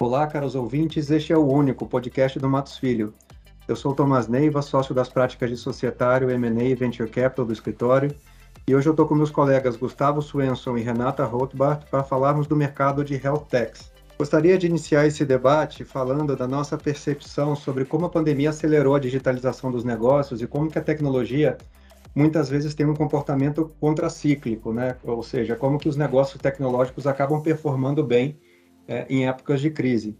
Olá, caros ouvintes, este é o único podcast do Matos Filho. Eu sou Tomás Neiva, sócio das práticas de societário, M&A e Venture Capital do escritório, e hoje eu estou com meus colegas Gustavo Swenson e Renata Rothbart para falarmos do mercado de Health Techs. Gostaria de iniciar esse debate falando da nossa percepção sobre como a pandemia acelerou a digitalização dos negócios e como que a tecnologia muitas vezes tem um comportamento contracíclico, né? Ou seja, como que os negócios tecnológicos acabam performando bem é, em épocas de crise.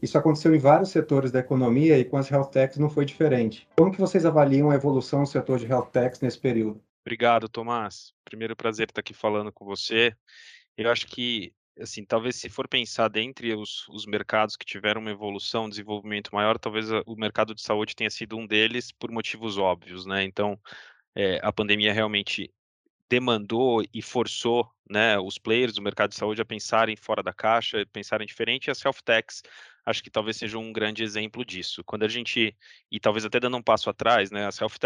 Isso aconteceu em vários setores da economia e com as health techs não foi diferente. Como que vocês avaliam a evolução do setor de health techs nesse período? Obrigado, Tomás. Primeiro prazer estar aqui falando com você. Eu acho que, assim, talvez se for pensar dentre os, os mercados que tiveram uma evolução, um desenvolvimento maior, talvez o mercado de saúde tenha sido um deles por motivos óbvios, né? Então, é, a pandemia realmente demandou e forçou né, os players do mercado de saúde a pensarem fora da caixa, pensarem diferente, e as acho que talvez seja um grande exemplo disso. Quando a gente, e talvez até dando um passo atrás, né, as health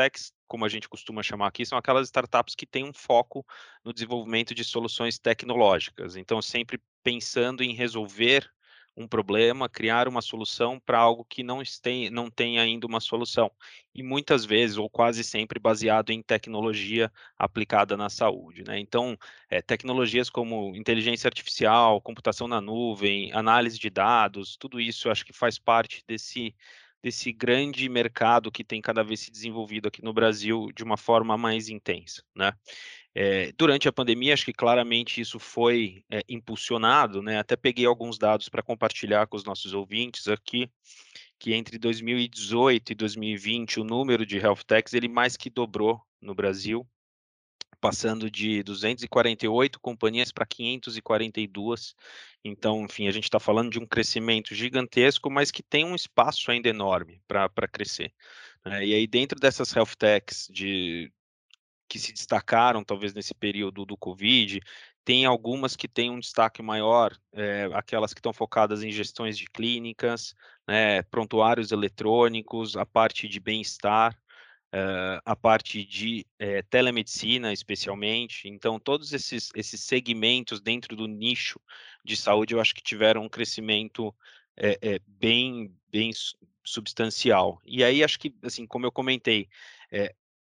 como a gente costuma chamar aqui, são aquelas startups que têm um foco no desenvolvimento de soluções tecnológicas. Então, sempre pensando em resolver um problema, criar uma solução para algo que não tem, não tem ainda uma solução. E muitas vezes, ou quase sempre, baseado em tecnologia aplicada na saúde. Né? Então, é, tecnologias como inteligência artificial, computação na nuvem, análise de dados, tudo isso acho que faz parte desse, desse grande mercado que tem cada vez se desenvolvido aqui no Brasil de uma forma mais intensa. Né? É, durante a pandemia, acho que claramente isso foi é, impulsionado, né? Até peguei alguns dados para compartilhar com os nossos ouvintes aqui, que entre 2018 e 2020 o número de health techs ele mais que dobrou no Brasil, passando de 248 companhias para 542. Então, enfim, a gente está falando de um crescimento gigantesco, mas que tem um espaço ainda enorme para crescer. Né? E aí, dentro dessas health techs de que se destacaram, talvez, nesse período do Covid. Tem algumas que têm um destaque maior, é, aquelas que estão focadas em gestões de clínicas, né, prontuários eletrônicos, a parte de bem-estar, é, a parte de é, telemedicina, especialmente. Então, todos esses, esses segmentos dentro do nicho de saúde, eu acho que tiveram um crescimento bem, bem substancial. E aí, acho que, assim, como eu comentei,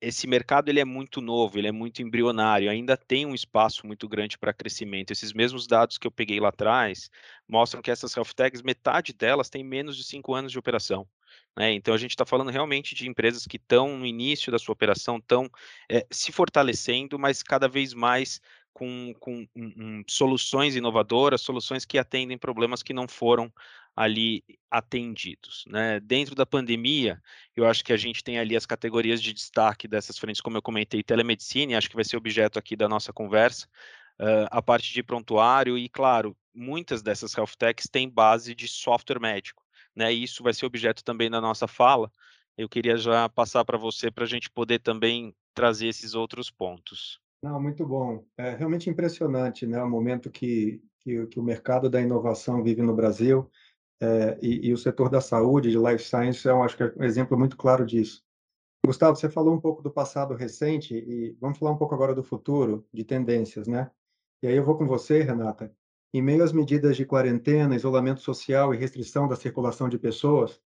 esse mercado ele é muito novo, ele é muito embrionário, ainda tem um espaço muito grande para crescimento. Esses mesmos dados que eu peguei lá atrás mostram que essas health techs, metade delas tem menos de cinco anos de operação. Né? Então a gente está falando realmente de empresas que estão no início da sua operação, estão é, se fortalecendo, mas cada vez mais com, com um, soluções inovadoras, soluções que atendem problemas que não foram ali atendidos. Né? Dentro da pandemia, eu acho que a gente tem ali as categorias de destaque dessas frentes, como eu comentei, telemedicina, acho que vai ser objeto aqui da nossa conversa, uh, a parte de prontuário e, claro, muitas dessas health techs têm base de software médico, né? E isso vai ser objeto também da nossa fala. Eu queria já passar para você para a gente poder também trazer esses outros pontos. Não, muito bom. É realmente impressionante, né, o momento que, que, que o mercado da inovação vive no Brasil é, e, e, o setor da saúde, de life science, é, um, acho que é um exemplo muito claro disso. Gustavo, você falou um pouco do passado recente e vamos falar um pouco agora do futuro, de tendências, né? E aí eu vou com você, Renata. Em meio às medidas de quarentena, isolamento social e restrição da circulação de pessoas,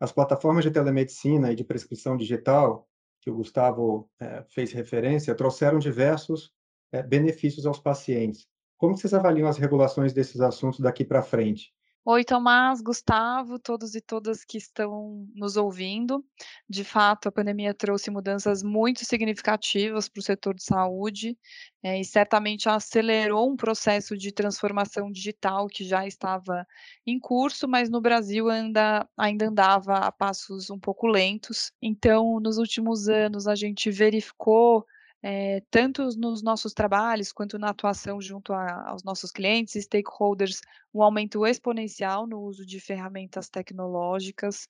as plataformas de telemedicina e de prescrição digital, que o Gustavo é, fez referência, trouxeram diversos é, benefícios aos pacientes. Como vocês avaliam as regulações desses assuntos daqui para frente? Oi, Tomás, Gustavo, todos e todas que estão nos ouvindo. De fato, a pandemia trouxe mudanças muito significativas para o setor de saúde é, e certamente acelerou um processo de transformação digital que já estava em curso, mas no Brasil ainda, ainda andava a passos um pouco lentos. Então, nos últimos anos, a gente verificou é, tanto nos nossos trabalhos quanto na atuação junto a, aos nossos clientes e stakeholders, um aumento exponencial no uso de ferramentas tecnológicas,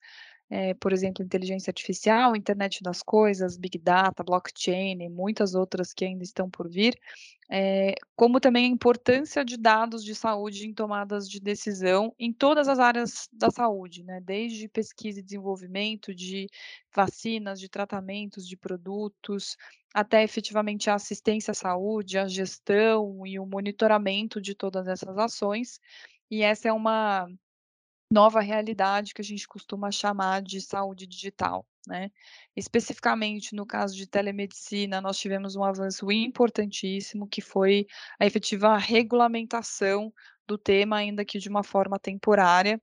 é, por exemplo, inteligência artificial, internet das coisas, big data, blockchain e muitas outras que ainda estão por vir, é, como também a importância de dados de saúde em tomadas de decisão em todas as áreas da saúde, né, desde pesquisa e desenvolvimento de vacinas, de tratamentos, de produtos, até efetivamente a assistência à saúde, a gestão e o monitoramento de todas essas ações. E essa é uma nova realidade que a gente costuma chamar de saúde digital. Né? Especificamente no caso de telemedicina, nós tivemos um avanço importantíssimo, que foi a efetiva regulamentação do tema, ainda que de uma forma temporária,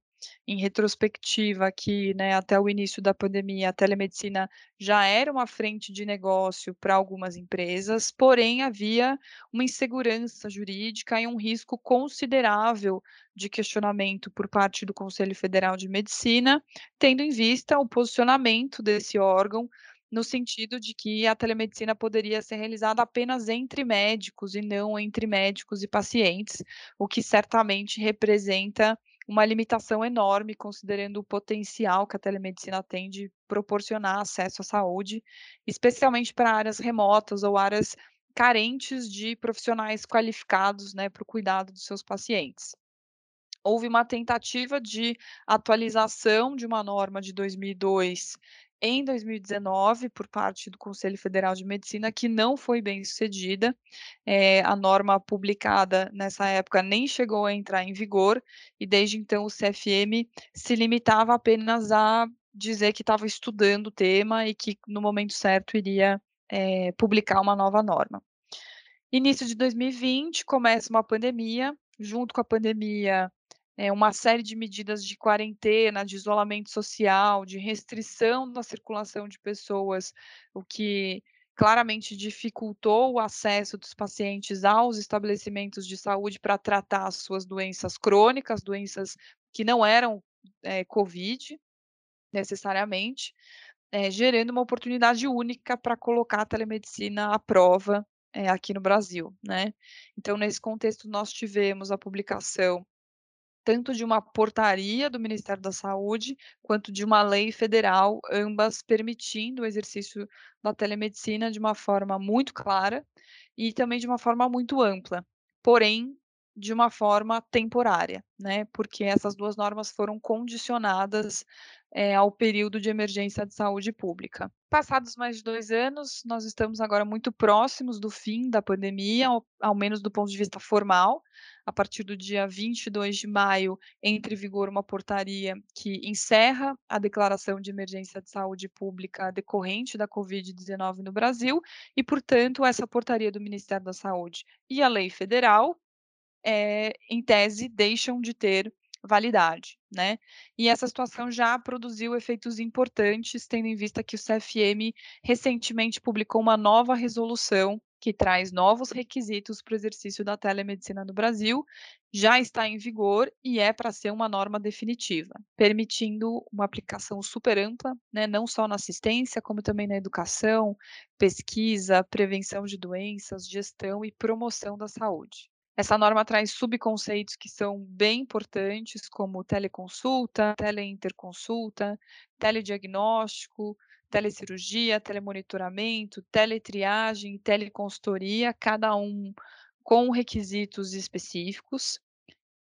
em retrospectiva que, né, até o início da pandemia, a telemedicina já era uma frente de negócio para algumas empresas, porém havia uma insegurança jurídica e um risco considerável de questionamento por parte do Conselho Federal de Medicina, tendo em vista o posicionamento desse órgão no sentido de que a telemedicina poderia ser realizada apenas entre médicos e não entre médicos e pacientes, o que certamente representa uma limitação enorme, considerando o potencial que a telemedicina tem de proporcionar acesso à saúde, especialmente para áreas remotas ou áreas carentes de profissionais qualificados né, para o cuidado dos seus pacientes. Houve uma tentativa de atualização de uma norma de 2002 em 2019 por parte do Conselho Federal de Medicina, que não foi bem sucedida. É, a norma publicada nessa época nem chegou a entrar em vigor, e desde então o CFM se limitava apenas a dizer que estava estudando o tema e que no momento certo iria é, publicar uma nova norma. Início de 2020 começa uma pandemia, junto com a pandemia é, uma série de medidas de quarentena, de isolamento social, de restrição da circulação de pessoas, o que claramente dificultou o acesso dos pacientes aos estabelecimentos de saúde para tratar as suas doenças crônicas, doenças que não eram é, Covid, necessariamente, é, gerando uma oportunidade única para colocar a telemedicina à prova é, aqui no Brasil, né? Então, nesse contexto, nós tivemos a publicação tanto de uma portaria do Ministério da Saúde, quanto de uma lei federal, ambas permitindo o exercício da telemedicina de uma forma muito clara e também de uma forma muito ampla, porém de uma forma temporária, né? Porque essas duas normas foram condicionadas é, ao período de emergência de saúde pública. Passados mais de dois anos, nós estamos agora muito próximos do fim da pandemia, ao, ao menos do ponto de vista formal. A partir do dia 22 de maio, entra em vigor uma portaria que encerra a declaração de emergência de saúde pública decorrente da Covid-19 no Brasil, e, portanto, essa portaria do Ministério da Saúde e a lei federal, é, em tese, deixam de ter validade, né? E essa situação já produziu efeitos importantes, tendo em vista que o CFM recentemente publicou uma nova resolução que traz novos requisitos para o exercício da telemedicina no Brasil, já está em vigor e é para ser uma norma definitiva, permitindo uma aplicação super ampla, né, não só na assistência, como também na educação, pesquisa, prevenção de doenças, gestão e promoção da saúde. Essa norma traz subconceitos que são bem importantes, como teleconsulta, teleinterconsulta, telediagnóstico, telecirurgia, telemonitoramento, teletriagem teleconsultoria, cada um com requisitos específicos.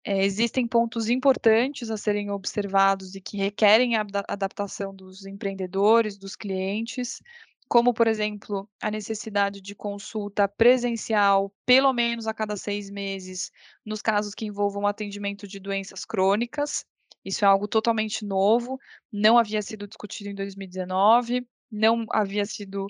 É, existem pontos importantes a serem observados e que requerem a adaptação dos empreendedores, dos clientes, como, por exemplo, a necessidade de consulta presencial pelo menos a cada seis meses, nos casos que envolvam atendimento de doenças crônicas. Isso é algo totalmente novo, não havia sido discutido em 2019, não havia sido,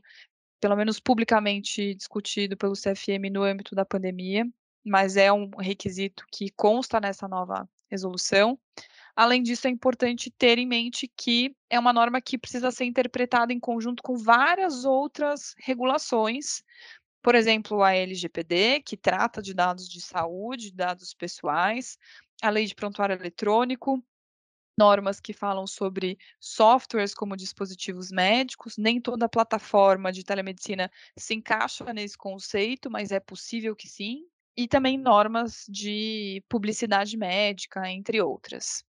pelo menos publicamente, discutido pelo CFM no âmbito da pandemia, mas é um requisito que consta nessa nova resolução. Além disso, é importante ter em mente que é uma norma que precisa ser interpretada em conjunto com várias outras regulações, por exemplo, a LGPD, que trata de dados de saúde, dados pessoais, a Lei de Prontuário Eletrônico, normas que falam sobre softwares como dispositivos médicos. Nem toda plataforma de telemedicina se encaixa nesse conceito, mas é possível que sim. E também normas de publicidade médica, entre outras.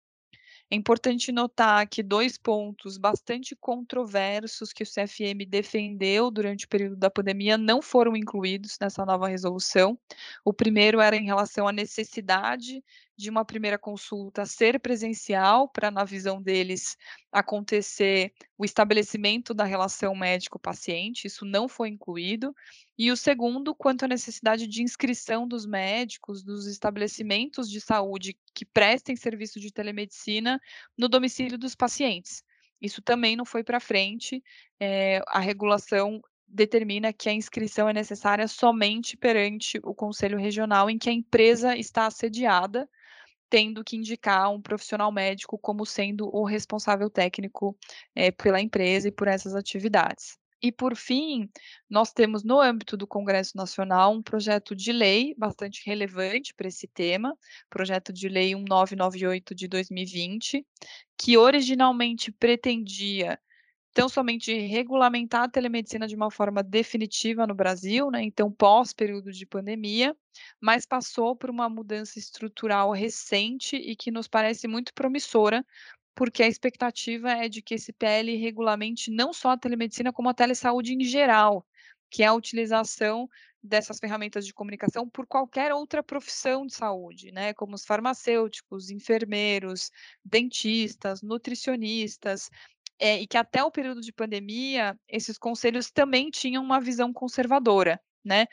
É importante notar que dois pontos bastante controversos que o CFM defendeu durante o período da pandemia não foram incluídos nessa nova resolução. O primeiro era em relação à necessidade de uma primeira consulta ser presencial, para, na visão deles, acontecer o estabelecimento da relação médico-paciente, isso não foi incluído. E o segundo, quanto à necessidade de inscrição dos médicos, dos estabelecimentos de saúde que prestem serviço de telemedicina no domicílio dos pacientes. Isso também não foi para frente, é, a regulação determina que a inscrição é necessária somente perante o conselho regional em que a empresa está assediada, tendo que indicar um profissional médico como sendo o responsável técnico é, pela empresa e por essas atividades. E, por fim, nós temos no âmbito do Congresso Nacional um projeto de lei bastante relevante para esse tema, projeto de lei 1998 de 2020, que originalmente pretendia tão somente regulamentar a telemedicina de uma forma definitiva no Brasil, né, então pós período de pandemia, mas passou por uma mudança estrutural recente e que nos parece muito promissora, porque a expectativa é de que esse PL regulamente não só a telemedicina, como a telesaúde em geral, que é a utilização dessas ferramentas de comunicação por qualquer outra profissão de saúde, né, como os farmacêuticos, enfermeiros, dentistas, nutricionistas, é, e que até o período de pandemia, esses conselhos também tinham uma visão conservadora, né?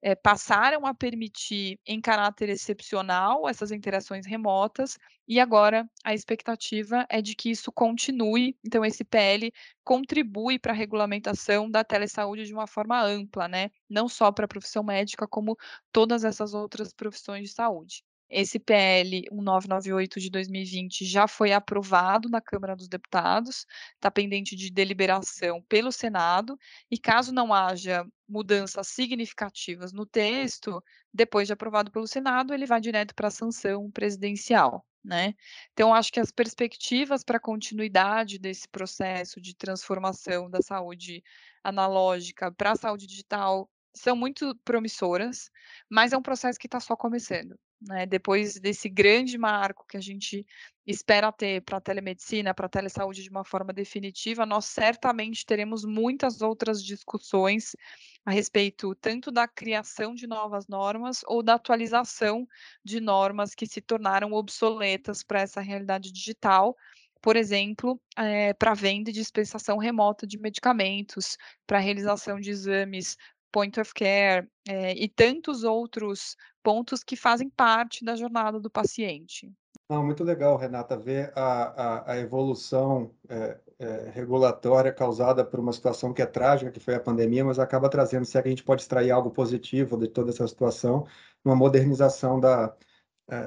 É, passaram a permitir, em caráter excepcional, essas interações remotas, e agora a expectativa é de que isso continue. Então, esse PL contribui para a regulamentação da telesaúde de uma forma ampla, né? Não só para a profissão médica, como todas essas outras profissões de saúde. Esse PL 1998 de 2020 já foi aprovado na Câmara dos Deputados, está pendente de deliberação pelo Senado, e caso não haja mudanças significativas no texto, depois de aprovado pelo Senado, ele vai direto para a sanção presidencial. Né? Então, acho que as perspectivas para a continuidade desse processo de transformação da saúde analógica para a saúde digital são muito promissoras, mas é um processo que está só começando né, depois desse grande marco que a gente espera ter para a telemedicina, para a telesaúde de uma forma definitiva, nós certamente teremos muitas outras discussões a respeito tanto da criação de novas normas ou da atualização de normas que se tornaram obsoletas para essa realidade digital, por exemplo, é, para venda e dispensação remota de medicamentos, para realização de exames point of care é, e tantos outros pontos que fazem parte da jornada do paciente. Não, muito legal, Renata, ver a, a, a evolução é, é, regulatória causada por uma situação que é trágica, que foi a pandemia, mas acaba trazendo, se é que a gente pode extrair algo positivo de toda essa situação, uma modernização da,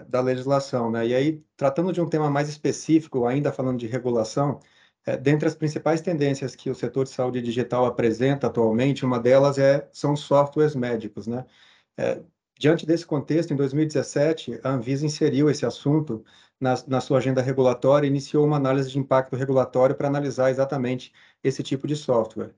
da legislação. Né? E aí, tratando de um tema mais específico, ainda falando de regulação, é, dentre as principais tendências que o setor de saúde digital apresenta atualmente, uma delas é, são softwares médicos. Né? É, Diante desse contexto, em 2017, a Anvisa inseriu esse assunto na, na sua agenda regulatória e iniciou uma análise de impacto regulatório para analisar exatamente esse tipo de software,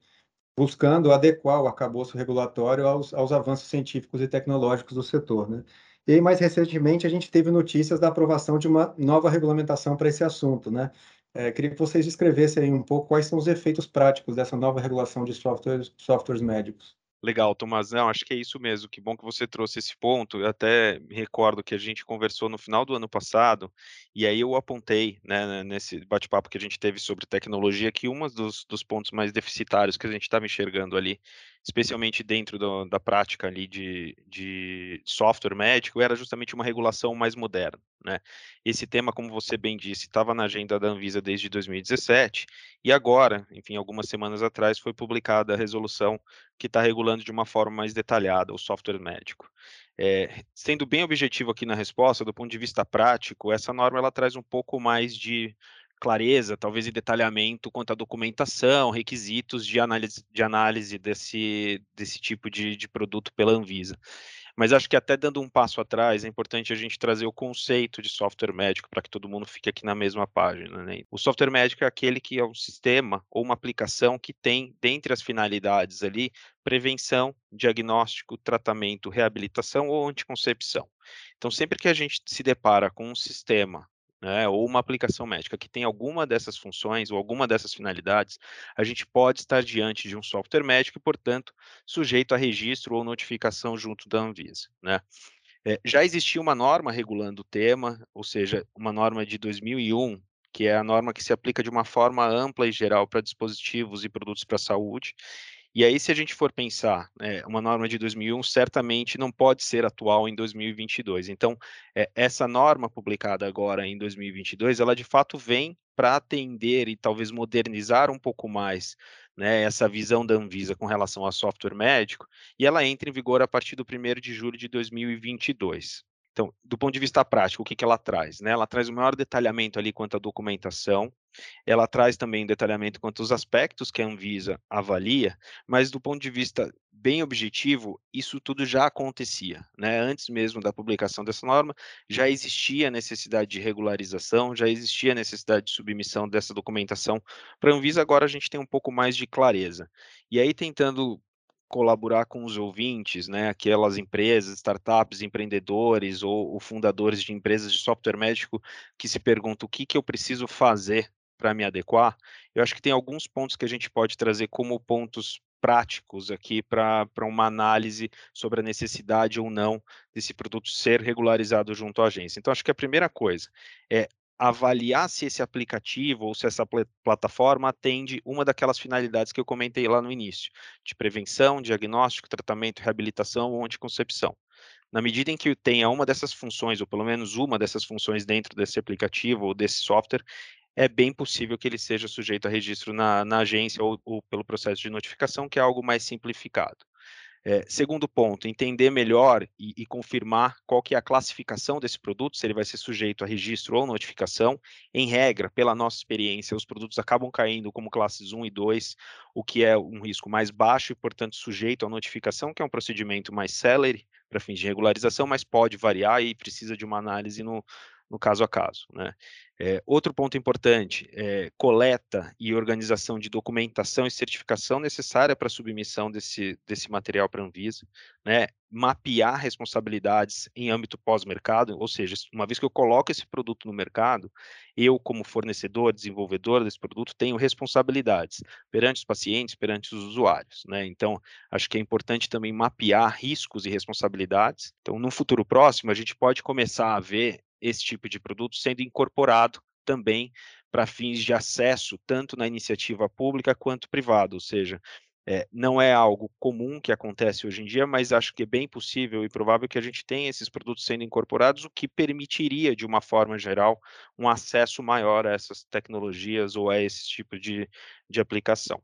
buscando adequar o arcabouço regulatório aos, aos avanços científicos e tecnológicos do setor. Né? E mais recentemente, a gente teve notícias da aprovação de uma nova regulamentação para esse assunto. Né? É, queria que vocês descrevessem um pouco quais são os efeitos práticos dessa nova regulação de softwares, softwares médicos. Legal, Tomás. Não, acho que é isso mesmo. Que bom que você trouxe esse ponto. Eu até me recordo que a gente conversou no final do ano passado, e aí eu apontei, né, nesse bate-papo que a gente teve sobre tecnologia, que um dos, dos pontos mais deficitários que a gente estava enxergando ali, especialmente dentro do, da prática ali de, de software médico, era justamente uma regulação mais moderna. Né? Esse tema, como você bem disse, estava na agenda da Anvisa desde 2017, e agora, enfim, algumas semanas atrás, foi publicada a resolução que está regulando de uma forma mais detalhada o software médico. É, sendo bem objetivo aqui na resposta, do ponto de vista prático, essa norma ela traz um pouco mais de clareza, talvez e detalhamento quanto à documentação, requisitos de análise, de análise desse, desse tipo de, de produto pela Anvisa. Mas acho que até dando um passo atrás, é importante a gente trazer o conceito de software médico para que todo mundo fique aqui na mesma página. Né? O software médico é aquele que é um sistema ou uma aplicação que tem, dentre as finalidades ali, prevenção, diagnóstico, tratamento, reabilitação ou anticoncepção. Então, sempre que a gente se depara com um sistema né, ou uma aplicação médica que tem alguma dessas funções ou alguma dessas finalidades, a gente pode estar diante de um software médico e, portanto, sujeito a registro ou notificação junto da Anvisa. Né? É, já existia uma norma regulando o tema, ou seja, uma norma de 2001, que é a norma que se aplica de uma forma ampla e geral para dispositivos e produtos para a saúde. E aí, se a gente for pensar, é, uma norma de 2001 certamente não pode ser atual em 2022. Então, é, essa norma publicada agora em 2022, ela de fato vem para atender e talvez modernizar um pouco mais né, essa visão da Anvisa com relação a software médico, e ela entra em vigor a partir do 1 de julho de 2022. Então, do ponto de vista prático, o que, que ela traz? Né? Ela traz o maior detalhamento ali quanto à documentação, ela traz também detalhamento quanto aos aspectos que a Anvisa avalia, mas do ponto de vista bem objetivo, isso tudo já acontecia. Né? Antes mesmo da publicação dessa norma, já existia necessidade de regularização, já existia necessidade de submissão dessa documentação para a Anvisa, agora a gente tem um pouco mais de clareza. E aí, tentando colaborar com os ouvintes, né, aquelas empresas, startups, empreendedores ou, ou, fundadores de empresas de software médico que se perguntam o que, que eu preciso fazer para me adequar, eu acho que tem alguns pontos que a gente pode trazer como pontos práticos aqui para uma análise sobre a necessidade ou não desse produto ser regularizado junto à agência. Então, acho que a primeira coisa é avaliar se esse aplicativo ou se essa pl plataforma atende uma daquelas finalidades que eu comentei lá no início, de prevenção, diagnóstico, tratamento, reabilitação ou anticoncepção. Na medida em que tenha uma dessas funções, ou pelo menos uma dessas funções dentro desse aplicativo ou desse software, é bem possível que ele seja sujeito a registro na, na agência ou, ou pelo processo de notificação, que é algo mais simplificado. É, segundo ponto, entender melhor e, e, confirmar qual que é a classificação desse produto, se ele vai ser sujeito a registro ou notificação. Em regra, pela nossa experiência, os produtos acabam caindo como classes 1 e 2, o que é um risco mais baixo e, portanto, sujeito à notificação, que é um procedimento mais celere para fins de regularização, mas pode variar e precisa de uma análise no, no caso a caso. Né? É, outro ponto importante é coleta e organização de documentação e certificação necessária para a submissão desse, desse material para Anvisa, né? mapear responsabilidades em âmbito pós-mercado, ou seja, uma vez que eu coloco esse produto no mercado, eu, como fornecedor, desenvolvedor desse produto, tenho responsabilidades perante os pacientes, perante os usuários. Né? Então, acho que é importante também mapear riscos e responsabilidades. Então, no futuro próximo, a gente pode começar a ver esse tipo de produto sendo incorporado também para fins de acesso, tanto na iniciativa pública quanto privada, ou seja, é, não é algo comum que acontece hoje em dia, mas acho que é bem possível e provável que a gente tenha esses produtos sendo incorporados, o que permitiria, de uma forma geral, um acesso maior a essas tecnologias ou a esse tipo de, de aplicação.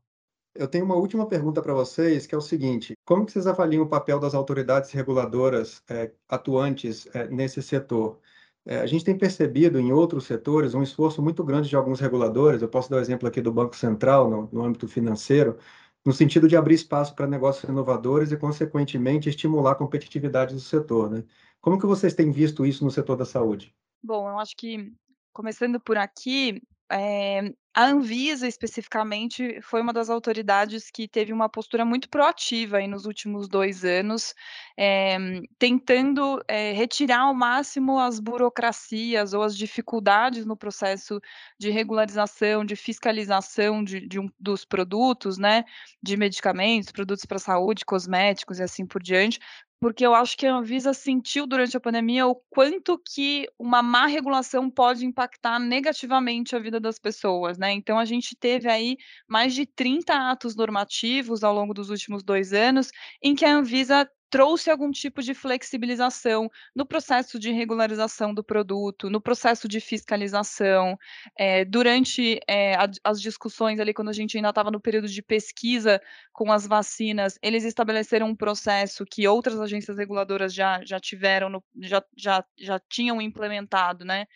Eu tenho uma última pergunta para vocês, que é o seguinte: como vocês avaliam o papel das autoridades reguladoras é, atuantes é, nesse setor? É, a gente tem percebido em outros setores um esforço muito grande de alguns reguladores. Eu posso dar o exemplo aqui do Banco Central, no, no âmbito financeiro, no sentido de abrir espaço para negócios inovadores e, consequentemente, estimular a competitividade do setor. Né? Como que vocês têm visto isso no setor da saúde? Bom, eu acho que, começando por aqui, é, a Anvisa, especificamente, foi uma das autoridades que teve uma postura muito proativa aí nos últimos dois anos, é, tentando é, retirar ao máximo as burocracias ou as dificuldades no processo de regularização, de fiscalização de, de um, dos produtos, né, de medicamentos, produtos para saúde, cosméticos e assim por diante, porque eu acho que a Anvisa sentiu durante a pandemia o quanto que uma má regulação pode impactar negativamente a vida das pessoas, né? Então a gente teve aí mais de 30 atos normativos ao longo dos últimos dois anos em que a Anvisa trouxe algum tipo de flexibilização no processo de regularização do produto, no processo de fiscalização, é, durante é, a, as discussões ali, quando a gente ainda estava no período de pesquisa com as vacinas, eles estabeleceram um processo que outras agências reguladoras já, já tiveram, no, já, já, já tinham implementado, né?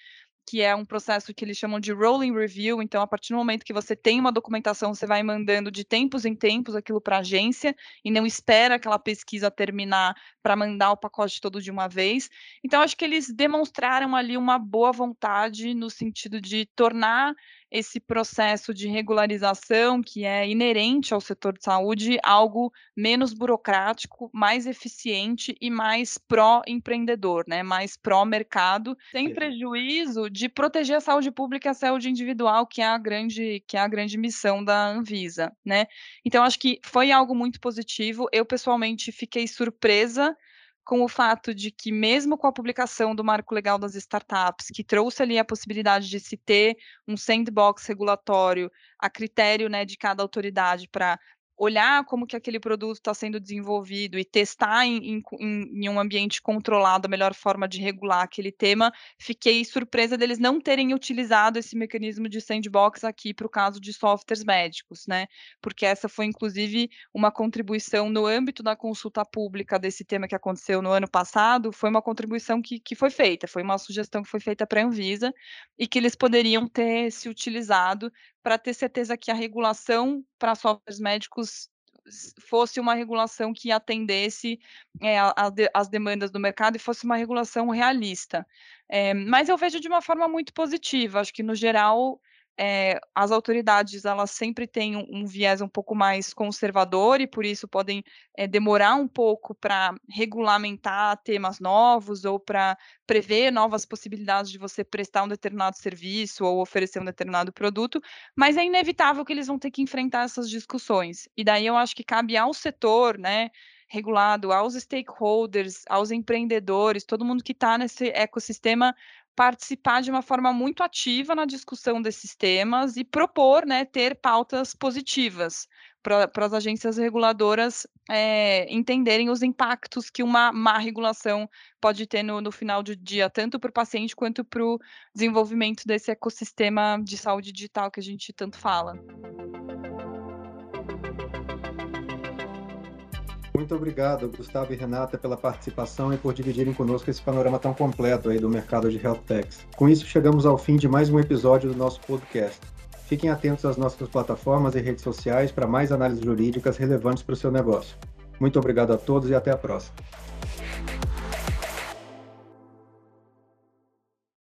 Que é um processo que eles chamam de rolling review. Então, a partir do momento que você tem uma documentação, você vai mandando de tempos em tempos aquilo para a agência e não espera aquela pesquisa terminar para mandar o pacote todo de uma vez. Então, acho que eles demonstraram ali uma boa vontade no sentido de tornar esse processo de regularização que é inerente ao setor de saúde algo menos burocrático, mais eficiente e mais pró-empreendedor, né? mais pró-mercado, sem prejuízo de proteger a saúde pública e a saúde individual, que é a grande, que é a grande missão da Anvisa. Né? Então, acho que foi algo muito positivo. Eu, pessoalmente, fiquei surpresa com o fato de que, mesmo com a publicação do marco legal das startups, que trouxe ali a possibilidade de se ter um sandbox regulatório a critério né, de cada autoridade para olhar como que aquele produto está sendo desenvolvido e testar em, em, em, um ambiente controlado a melhor forma de regular aquele tema, fiquei surpresa deles não terem utilizado esse mecanismo de sandbox aqui para o caso de softwares médicos, né? Porque essa foi, inclusive, uma contribuição no âmbito da consulta pública desse tema que aconteceu no ano passado, foi uma contribuição que, que foi feita, foi uma sugestão que foi feita para a Anvisa e que eles poderiam ter se utilizado para ter certeza que a regulação para softwares médicos fosse uma regulação que atendesse é, as demandas do mercado e fosse uma regulação realista. É, mas eu vejo de uma forma muito positiva. Acho que, no geral, é, as autoridades elas sempre têm um, um, viés um pouco mais conservador e por isso podem é, demorar um pouco para regulamentar temas novos ou para prever novas possibilidades de você prestar um determinado serviço ou oferecer um determinado produto, mas é inevitável que eles vão ter que enfrentar essas discussões. E daí eu acho que cabe ao setor, né, regulado, aos stakeholders, aos empreendedores, todo mundo que está nesse ecossistema participar de uma forma muito ativa na discussão desses temas e propor, né, ter pautas positivas para as agências reguladoras é, entenderem os impactos que uma má regulação pode ter no, no final do dia, tanto para o paciente quanto para o desenvolvimento desse ecossistema de saúde digital que a gente tanto fala. Muito obrigado, Gustavo e Renata, pela participação e por dividirem conosco esse panorama tão completo aí do mercado de health techs. Com isso, chegamos ao fim de mais um episódio do nosso podcast. Fiquem atentos às nossas plataformas e redes sociais para mais análises jurídicas relevantes para o seu negócio. Muito obrigado a todos e até a próxima.